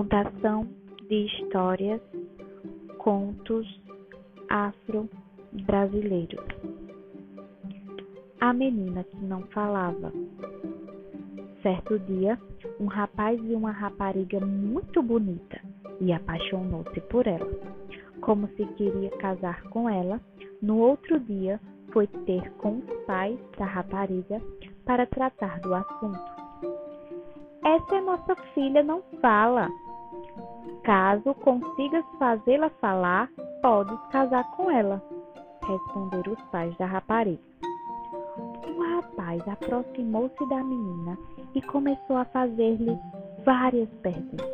Contação de histórias, contos afro-brasileiros. A menina que não falava. Certo dia, um rapaz viu uma rapariga muito bonita e apaixonou-se por ela. Como se queria casar com ela, no outro dia foi ter com os pais da rapariga para tratar do assunto. Essa é nossa filha, não fala. Caso consigas fazê-la falar, podes casar com ela, responderam os pais da rapariga. O rapaz aproximou-se da menina e começou a fazer-lhe várias perguntas,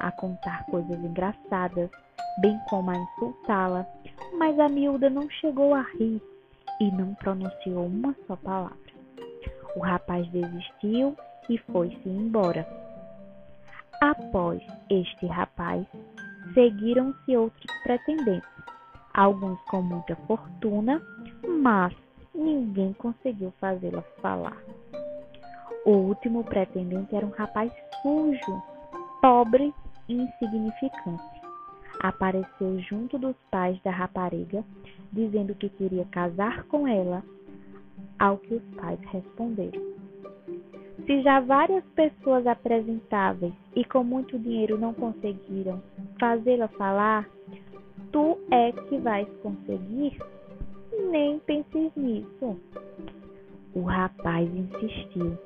a contar coisas engraçadas, bem como a insultá-la, mas a miúda não chegou a rir e não pronunciou uma só palavra. O rapaz desistiu e foi-se embora. Após este rapaz, seguiram-se outros pretendentes, alguns com muita fortuna, mas ninguém conseguiu fazê-la falar. O último pretendente era um rapaz sujo, pobre e insignificante. Apareceu junto dos pais da rapariga, dizendo que queria casar com ela, ao que os pais responderam: Se já várias pessoas apresentáveis e com muito dinheiro não conseguiram fazê-la falar, tu é que vais conseguir? Nem penses nisso. O rapaz insistiu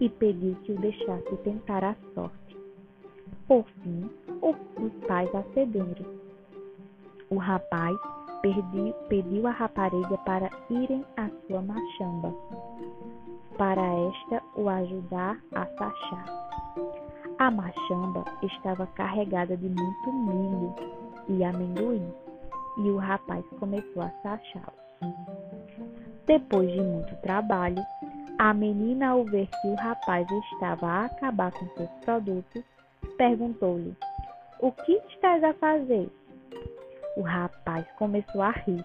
e pediu que o deixasse tentar a sorte. Por fim, os pais acederam. O rapaz pediu a rapariga para irem à sua machamba, para esta o ajudar a sachar. A machamba estava carregada de muito milho e amendoim, e o rapaz começou a sachá-los. Depois de muito trabalho, a menina, ao ver que o rapaz estava a acabar com seus produtos, perguntou-lhe: O que estás a fazer? O rapaz começou a rir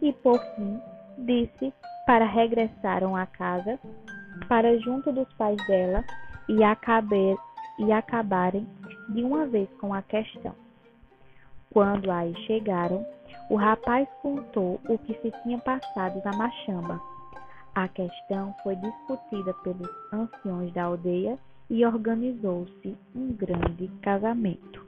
e, por fim, disse para regressaram à casa, para junto dos pais dela e, acabar, e acabarem de uma vez com a questão. Quando aí chegaram, o rapaz contou o que se tinha passado na machamba a questão foi discutida pelos anciões da aldeia e organizou-se um grande casamento.